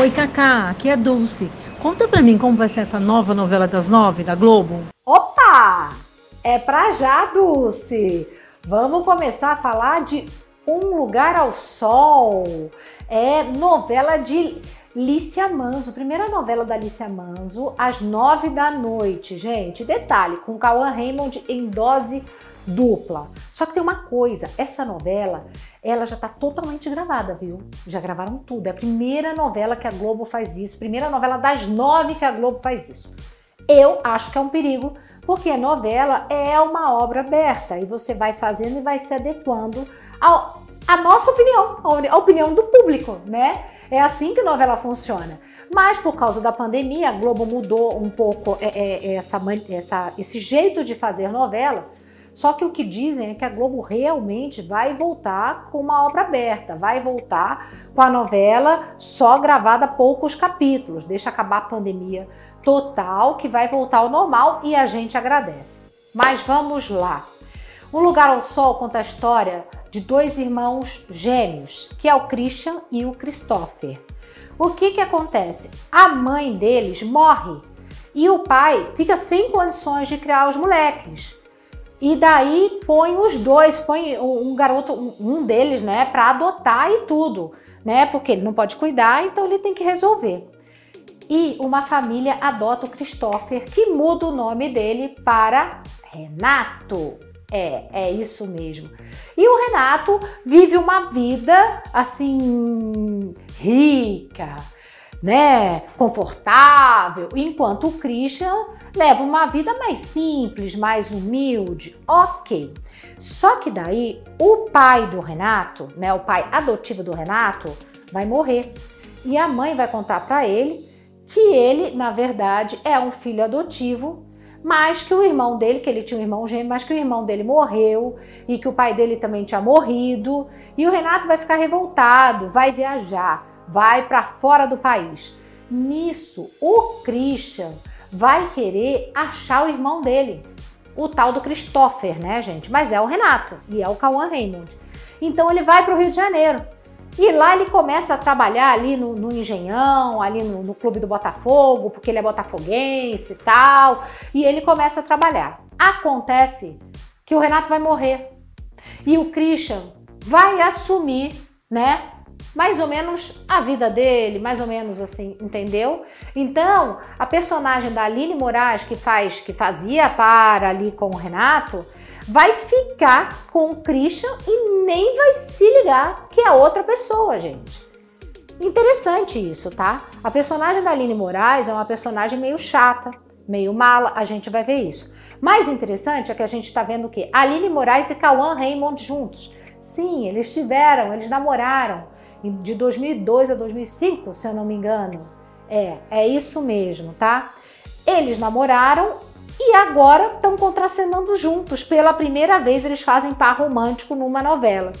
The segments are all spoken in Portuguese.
Oi, Cacá, aqui é Dulce. Conta pra mim como vai ser essa nova novela das nove da Globo. Opa! É pra já, Dulce! Vamos começar a falar de Um Lugar ao Sol. É novela de Lícia Manso, primeira novela da Lícia Manso, às nove da noite, gente. Detalhe, com Cauã Raymond em dose dupla. Só que tem uma coisa, essa novela, ela já tá totalmente gravada, viu? Já gravaram tudo. É a primeira novela que a Globo faz isso, primeira novela das nove que a Globo faz isso. Eu acho que é um perigo, porque novela é uma obra aberta e você vai fazendo e vai se adequando ao, à nossa opinião, à opinião do público, né? É assim que novela funciona. Mas por causa da pandemia, a Globo mudou um pouco é, é, essa, essa, esse jeito de fazer novela. Só que o que dizem é que a Globo realmente vai voltar com uma obra aberta, vai voltar com a novela só gravada poucos capítulos, deixa acabar a pandemia total, que vai voltar ao normal e a gente agradece. Mas vamos lá. Um Lugar ao Sol conta a história de dois irmãos gêmeos, que é o Christian e o Christopher. O que que acontece? A mãe deles morre e o pai fica sem condições de criar os moleques. E daí põe os dois, põe um garoto, um deles, né, para adotar e tudo, né? Porque ele não pode cuidar, então ele tem que resolver. E uma família adota o Christopher, que muda o nome dele para Renato. É, é isso mesmo. E o Renato vive uma vida assim rica, né, confortável, enquanto o Christian leva uma vida mais simples, mais humilde, ok. Só que daí o pai do Renato, né, o pai adotivo do Renato, vai morrer e a mãe vai contar para ele que ele, na verdade, é um filho adotivo, mas que o irmão dele, que ele tinha um irmão gêmeo, mas que o irmão dele morreu e que o pai dele também tinha morrido. E o Renato vai ficar revoltado, vai viajar, vai para fora do país. Nisso, o Christian vai querer achar o irmão dele, o tal do Christopher, né, gente? Mas é o Renato e é o Cauã Raymond. Então ele vai para o Rio de Janeiro. E lá ele começa a trabalhar ali no, no Engenhão, ali no, no, Clube do Botafogo, porque ele é botafoguense e tal. E ele começa a trabalhar. Acontece que o Renato vai morrer. E o Christian vai assumir, né, mais ou menos a vida dele, mais ou menos assim, entendeu? Então, a personagem da Aline Moraes, que faz, que fazia para ali com o Renato, vai ficar com o Christian e nem vai se ligar que é outra pessoa, gente. Interessante isso, tá? A personagem da Aline Moraes é uma personagem meio chata, meio mala, a gente vai ver isso. Mais interessante é que a gente tá vendo o quê? Aline Moraes e Cauã Raymond juntos. Sim, eles tiveram, eles namoraram de 2002 a 2005, se eu não me engano. É, é isso mesmo, tá? Eles namoraram e agora estão contracenando juntos. Pela primeira vez eles fazem par romântico numa novela.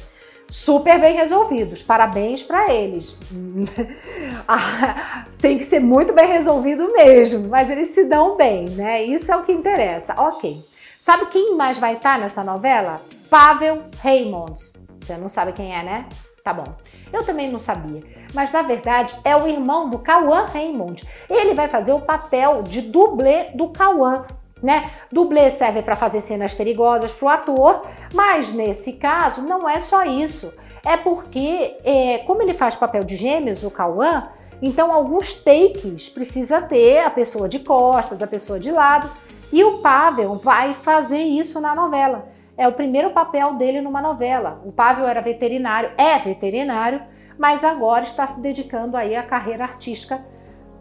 Super bem resolvidos. Parabéns para eles. Ah, tem que ser muito bem resolvido mesmo, mas eles se dão bem, né? Isso é o que interessa. OK. Sabe quem mais vai estar nessa novela? Pavel Raymond. Você não sabe quem é, né? Tá bom. Eu também não sabia. Mas na verdade é o irmão do Cauã Raymond. Ele vai fazer o papel de dublê do Cauã. Né? Dublê serve para fazer cenas perigosas para o ator, mas nesse caso não é só isso. É porque, é, como ele faz papel de gêmeos, o Cauã, então alguns takes precisa ter a pessoa de costas, a pessoa de lado, e o Pavel vai fazer isso na novela é o primeiro papel dele numa novela. O Pavel era veterinário, é veterinário, mas agora está se dedicando aí à carreira artística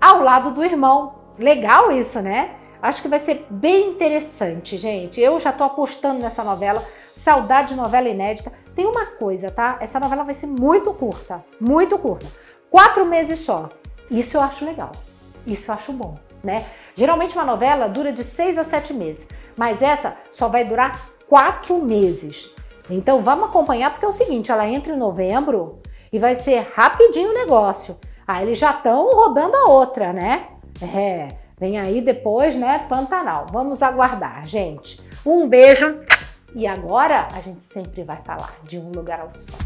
ao lado do irmão. Legal isso, né? Acho que vai ser bem interessante, gente. Eu já tô apostando nessa novela. Saudade de novela inédita. Tem uma coisa, tá? Essa novela vai ser muito curta, muito curta. Quatro meses só. Isso eu acho legal. Isso eu acho bom, né? Geralmente uma novela dura de seis a sete meses, mas essa só vai durar quatro meses. Então vamos acompanhar, porque é o seguinte: ela entra em novembro e vai ser rapidinho o negócio. Aí eles já estão rodando a outra, né? É, Vem aí depois, né? Pantanal. Vamos aguardar, gente. Um beijo e agora a gente sempre vai falar de um lugar ao sol.